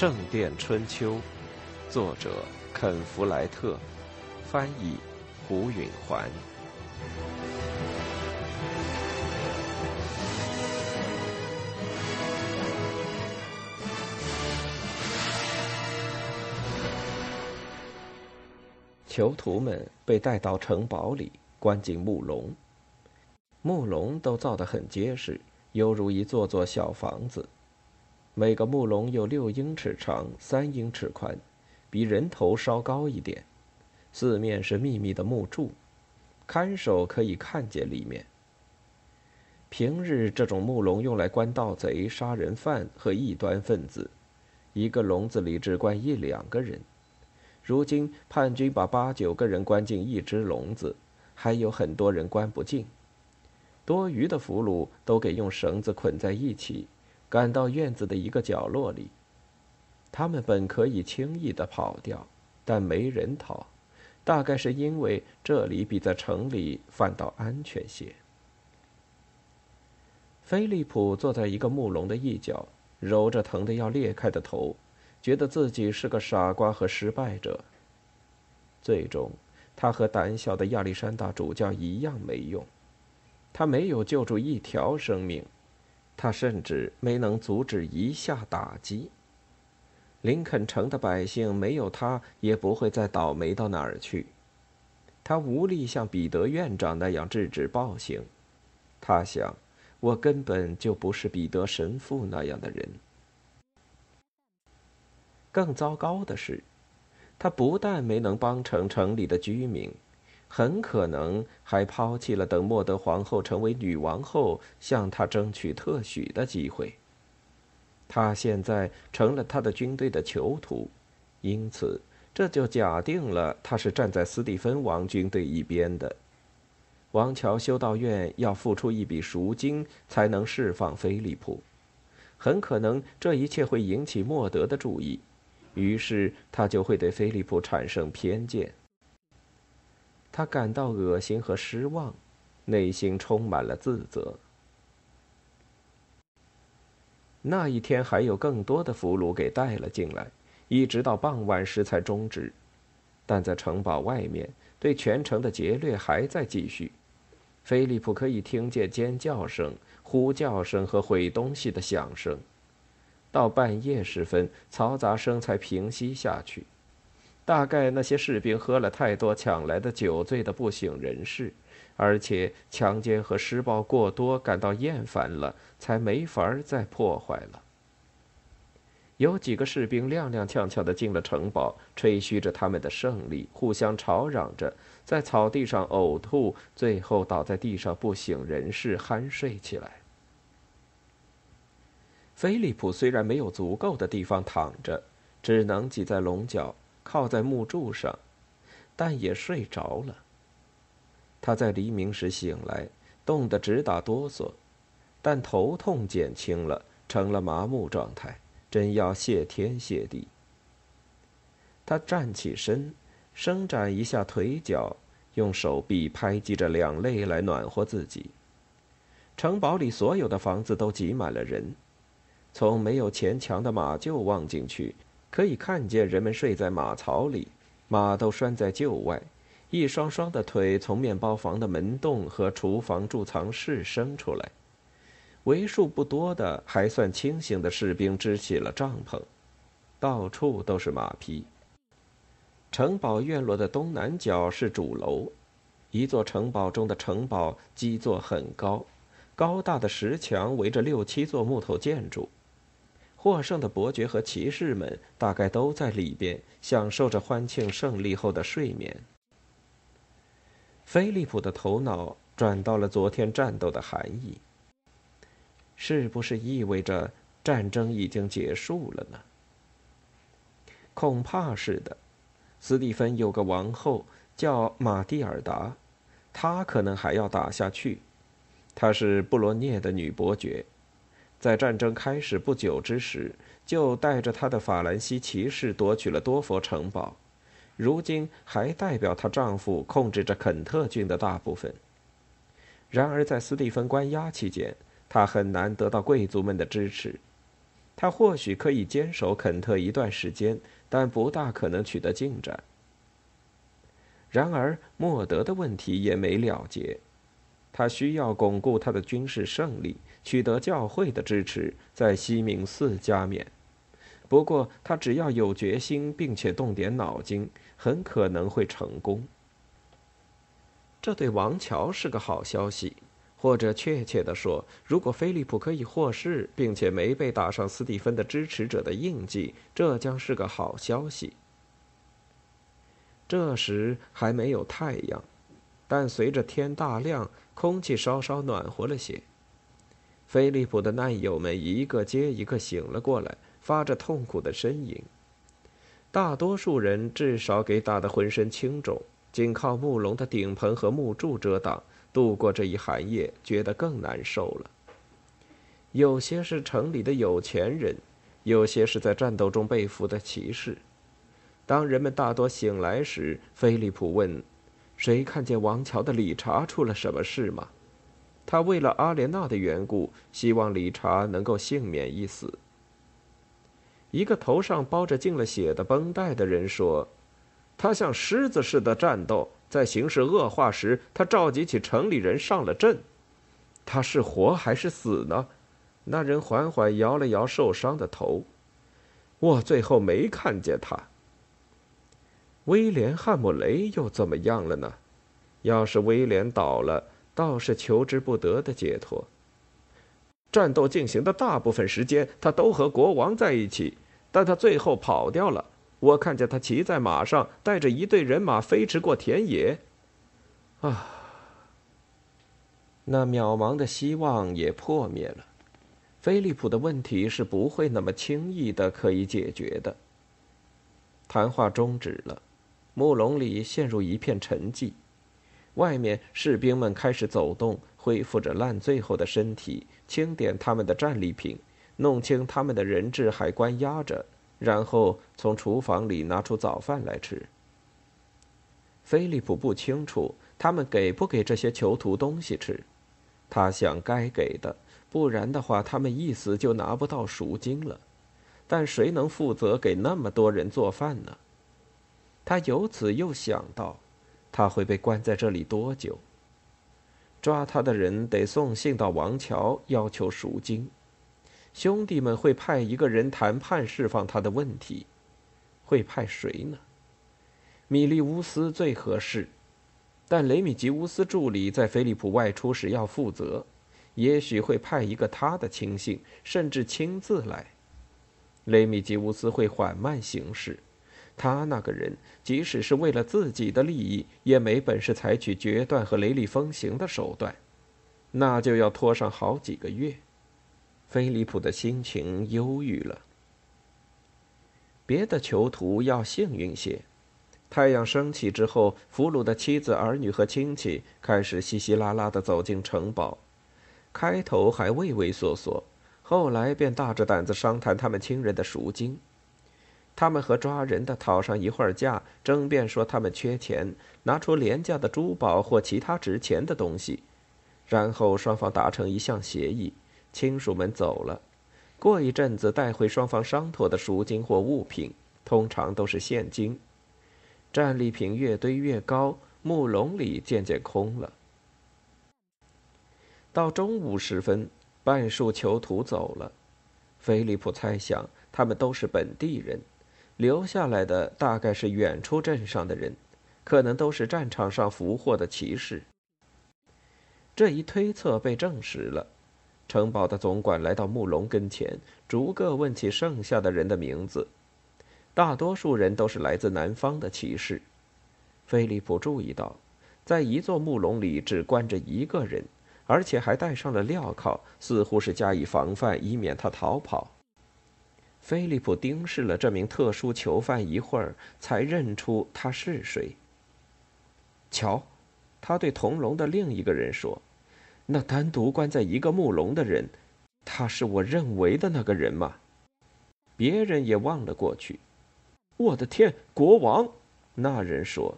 圣殿春秋》，作者肯·弗莱特，翻译胡允环。囚徒们被带到城堡里，关进木笼。木笼都造得很结实，犹如一座座小房子。每个木笼有六英尺长，三英尺宽，比人头稍高一点。四面是密密的木柱，看守可以看见里面。平日这种木笼用来关盗贼、杀人犯和异端分子，一个笼子里只关一两个人。如今叛军把八九个人关进一只笼子，还有很多人关不进。多余的俘虏都给用绳子捆在一起，赶到院子的一个角落里。他们本可以轻易的跑掉，但没人逃，大概是因为这里比在城里反倒安全些。菲利普坐在一个木笼的一角，揉着疼得要裂开的头。觉得自己是个傻瓜和失败者。最终，他和胆小的亚历山大主教一样没用。他没有救助一条生命，他甚至没能阻止一下打击。林肯城的百姓没有他，也不会再倒霉到哪儿去。他无力像彼得院长那样制止暴行。他想，我根本就不是彼得神父那样的人。更糟糕的是，他不但没能帮成城里的居民，很可能还抛弃了等莫德皇后成为女王后向他争取特许的机会。他现在成了他的军队的囚徒，因此这就假定了他是站在斯蒂芬王军队一边的。王桥修道院要付出一笔赎金才能释放菲利普，很可能这一切会引起莫德的注意。于是他就会对菲利普产生偏见。他感到恶心和失望，内心充满了自责。那一天还有更多的俘虏给带了进来，一直到傍晚时才终止。但在城堡外面，对全城的劫掠还在继续。菲利普可以听见尖叫声、呼叫声和毁东西的响声。到半夜时分，嘈杂声才平息下去。大概那些士兵喝了太多抢来的酒，醉得不省人事，而且强奸和施暴过多，感到厌烦了，才没法再破坏了。有几个士兵踉踉跄跄地进了城堡，吹嘘着他们的胜利，互相吵嚷着，在草地上呕吐，最后倒在地上不省人事，酣睡起来。菲利普虽然没有足够的地方躺着，只能挤在笼角，靠在木柱上，但也睡着了。他在黎明时醒来，冻得直打哆嗦，但头痛减轻了，成了麻木状态，真要谢天谢地。他站起身，伸展一下腿脚，用手臂拍击着两肋来暖和自己。城堡里所有的房子都挤满了人。从没有前墙的马厩望进去，可以看见人们睡在马槽里，马都拴在厩外，一双双的腿从面包房的门洞和厨房贮藏室伸出来。为数不多的还算清醒的士兵支起了帐篷，到处都是马匹。城堡院落的东南角是主楼，一座城堡中的城堡基座很高，高大的石墙围着六七座木头建筑。获胜的伯爵和骑士们大概都在里边，享受着欢庆胜利后的睡眠。菲利普的头脑转到了昨天战斗的含义。是不是意味着战争已经结束了呢？恐怕是的。斯蒂芬有个王后叫玛蒂尔达，她可能还要打下去。她是布罗涅的女伯爵。在战争开始不久之时，就带着他的法兰西骑士夺取了多佛城堡，如今还代表她丈夫控制着肯特郡的大部分。然而，在斯蒂芬关押期间，她很难得到贵族们的支持。她或许可以坚守肯特一段时间，但不大可能取得进展。然而，莫德的问题也没了结。他需要巩固他的军事胜利，取得教会的支持，在西敏寺加冕。不过，他只要有决心，并且动点脑筋，很可能会成功。这对王乔是个好消息，或者确切地说，如果菲利普可以获释，并且没被打上斯蒂芬的支持者的印记，这将是个好消息。这时还没有太阳，但随着天大亮，空气稍稍暖和了些。菲利普的难友们一个接一个醒了过来，发着痛苦的呻吟。大多数人至少给打得浑身青肿，仅靠木笼的顶棚和木柱遮挡，度过这一寒夜，觉得更难受了。有些是城里的有钱人，有些是在战斗中被俘的骑士。当人们大多醒来时，菲利普问：“谁看见王桥的理查出了什么事吗？”他为了阿莲娜的缘故，希望理查能够幸免一死。一个头上包着进了血的绷带的人说：“他像狮子似的战斗，在形势恶化时，他召集起城里人上了阵。他是活还是死呢？”那人缓缓摇了摇受伤的头。我最后没看见他。威廉·汉姆雷又怎么样了呢？要是威廉倒了，倒是求之不得的解脱。战斗进行的大部分时间，他都和国王在一起，但他最后跑掉了。我看见他骑在马上，带着一队人马飞驰过田野。啊，那渺茫的希望也破灭了。菲利普的问题是不会那么轻易的可以解决的。谈话终止了。木笼里陷入一片沉寂，外面士兵们开始走动，恢复着烂醉后的身体，清点他们的战利品，弄清他们的人质还关押着，然后从厨房里拿出早饭来吃。菲利普不清楚他们给不给这些囚徒东西吃，他想该给的，不然的话他们一死就拿不到赎金了。但谁能负责给那么多人做饭呢？他由此又想到，他会被关在这里多久？抓他的人得送信到王桥，要求赎金。兄弟们会派一个人谈判释放他的问题，会派谁呢？米利乌斯最合适，但雷米吉乌斯助理在菲利普外出时要负责，也许会派一个他的亲信，甚至亲自来。雷米吉乌斯会缓慢行事。他那个人，即使是为了自己的利益，也没本事采取决断和雷厉风行的手段，那就要拖上好几个月。菲利普的心情忧郁了。别的囚徒要幸运些。太阳升起之后，俘虏的妻子、儿女和亲戚开始稀稀拉拉地走进城堡，开头还畏畏缩缩，后来便大着胆子商谈他们亲人的赎金。他们和抓人的讨上一会儿架，争辩说他们缺钱，拿出廉价的珠宝或其他值钱的东西，然后双方达成一项协议，亲属们走了。过一阵子带回双方商妥的赎金或物品，通常都是现金。战利品越堆越高，木笼里渐渐空了。到中午时分，半数囚徒走了。菲利普猜想，他们都是本地人。留下来的大概是远处镇上的人，可能都是战场上俘获的骑士。这一推测被证实了。城堡的总管来到木龙跟前，逐个问起剩下的人的名字。大多数人都是来自南方的骑士。菲利普注意到，在一座木笼里只关着一个人，而且还戴上了镣铐，似乎是加以防范，以免他逃跑。菲利普盯视了这名特殊囚犯一会儿，才认出他是谁。瞧，他对同笼的另一个人说：“那单独关在一个木笼的人，他是我认为的那个人吗？”别人也望了过去。我的天，国王！那人说。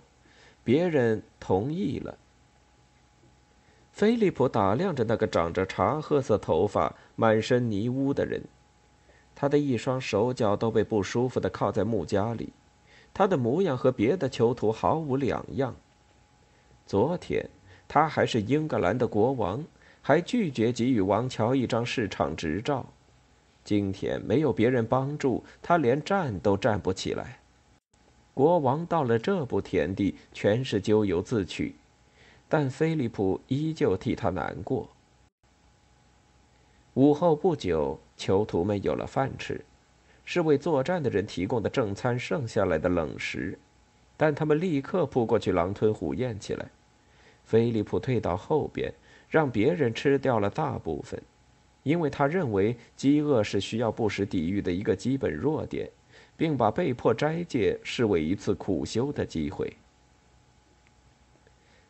别人同意了。菲利普打量着那个长着茶褐色头发、满身泥污的人。他的一双手脚都被不舒服的靠在木架里，他的模样和别的囚徒毫无两样。昨天他还是英格兰的国王，还拒绝给予王乔一张市场执照。今天没有别人帮助，他连站都站不起来。国王到了这步田地，全是咎由自取，但菲利普依旧替他难过。午后不久，囚徒们有了饭吃，是为作战的人提供的正餐剩下来的冷食，但他们立刻扑过去狼吞虎咽起来。菲利普退到后边，让别人吃掉了大部分。因为他认为饥饿是需要不时抵御的一个基本弱点，并把被迫斋戒视为一次苦修的机会。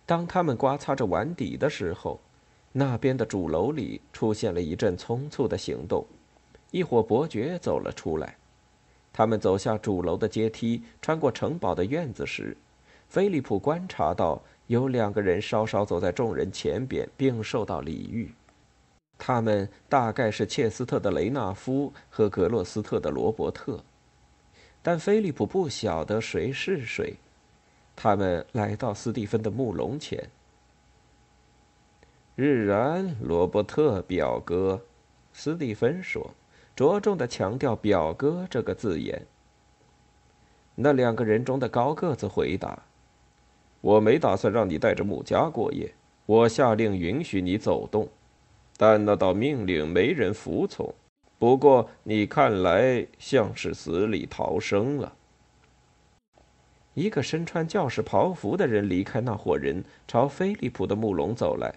当他们刮擦着碗底的时候，那边的主楼里出现了一阵匆促的行动，一伙伯爵走了出来。他们走下主楼的阶梯，穿过城堡的院子时，菲利普观察到有两个人稍稍走在众人前边，并受到礼遇。他们大概是切斯特的雷纳夫和格洛斯特的罗伯特，但菲利普不晓得谁是谁。他们来到斯蒂芬的木笼前。日然，罗伯特表哥，斯蒂芬说，着重的强调“表哥”这个字眼。那两个人中的高个子回答：“我没打算让你带着穆家过夜，我下令允许你走动。”但那道命令没人服从。不过你看来像是死里逃生了。一个身穿教士袍服的人离开那伙人，朝菲利普的木笼走来。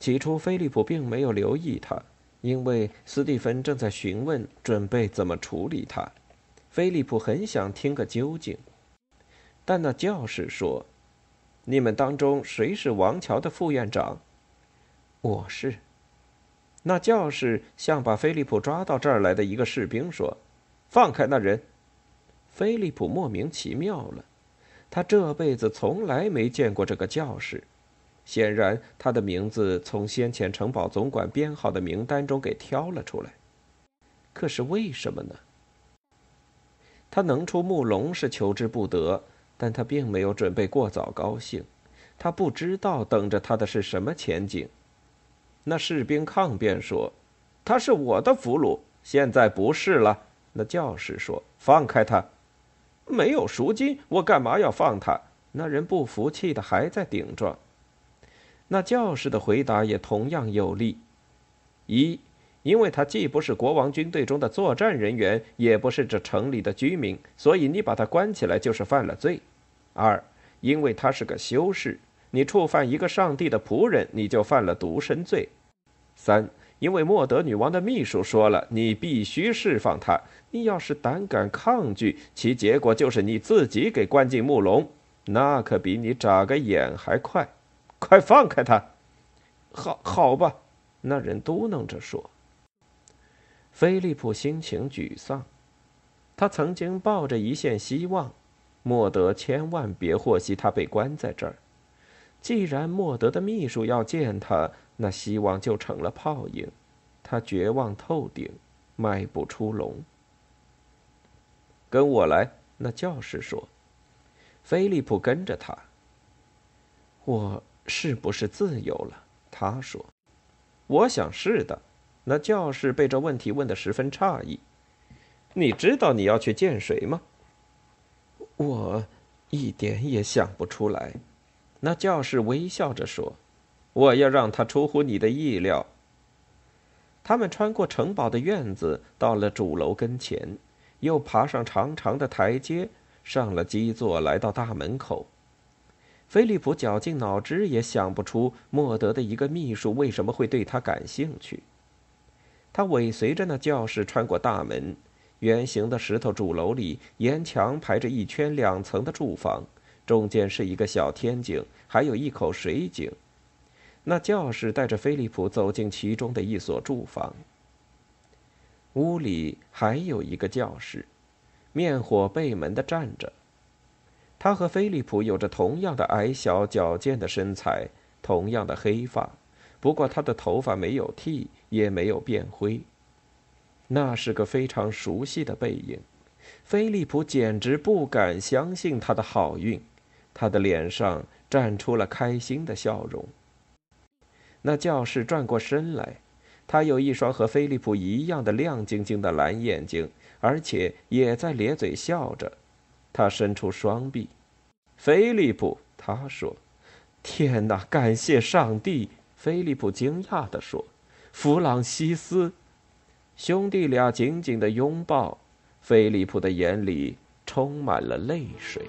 起初，菲利普并没有留意他，因为斯蒂芬正在询问准备怎么处理他。菲利普很想听个究竟，但那教士说：“你们当中谁是王桥的副院长？”“我是。”那教士向把菲利普抓到这儿来的一个士兵说：“放开那人。”菲利普莫名其妙了，他这辈子从来没见过这个教士，显然他的名字从先前城堡总管编号的名单中给挑了出来。可是为什么呢？他能出木笼是求之不得，但他并没有准备过早高兴，他不知道等着他的是什么前景。那士兵抗辩说：“他是我的俘虏，现在不是了。”那教士说：“放开他，没有赎金，我干嘛要放他？”那人不服气的还在顶撞。那教士的回答也同样有力：一，因为他既不是国王军队中的作战人员，也不是这城里的居民，所以你把他关起来就是犯了罪；二，因为他是个修士。你触犯一个上帝的仆人，你就犯了独身罪。三，因为莫德女王的秘书说了，你必须释放他。你要是胆敢抗拒，其结果就是你自己给关进木笼，那可比你眨个眼还快。快放开他！好，好吧。那人嘟囔着说。菲利普心情沮丧，他曾经抱着一线希望，莫德千万别获悉他被关在这儿。既然莫德的秘书要见他，那希望就成了泡影。他绝望透顶，迈不出笼。跟我来，那教士说。菲利普跟着他。我是不是自由了？他说。我想是的。那教士被这问题问得十分诧异。你知道你要去见谁吗？我一点也想不出来。那教士微笑着说：“我要让他出乎你的意料。”他们穿过城堡的院子，到了主楼跟前，又爬上长长的台阶，上了基座，来到大门口。菲利普绞尽脑汁也想不出莫德的一个秘书为什么会对他感兴趣。他尾随着那教士穿过大门，圆形的石头主楼里，沿墙排着一圈两层的住房。中间是一个小天井，还有一口水井。那教士带着菲利普走进其中的一所住房。屋里还有一个教士，面火背门的站着。他和菲利普有着同样的矮小矫健的身材，同样的黑发，不过他的头发没有剃，也没有变灰。那是个非常熟悉的背影。菲利普简直不敢相信他的好运，他的脸上绽出了开心的笑容。那教士转过身来，他有一双和菲利普一样的亮晶晶的蓝眼睛，而且也在咧嘴笑着。他伸出双臂，菲利普，他说：“天哪，感谢上帝！”菲利普惊讶地说：“弗朗西斯。”兄弟俩紧紧的拥抱。菲利普的眼里充满了泪水。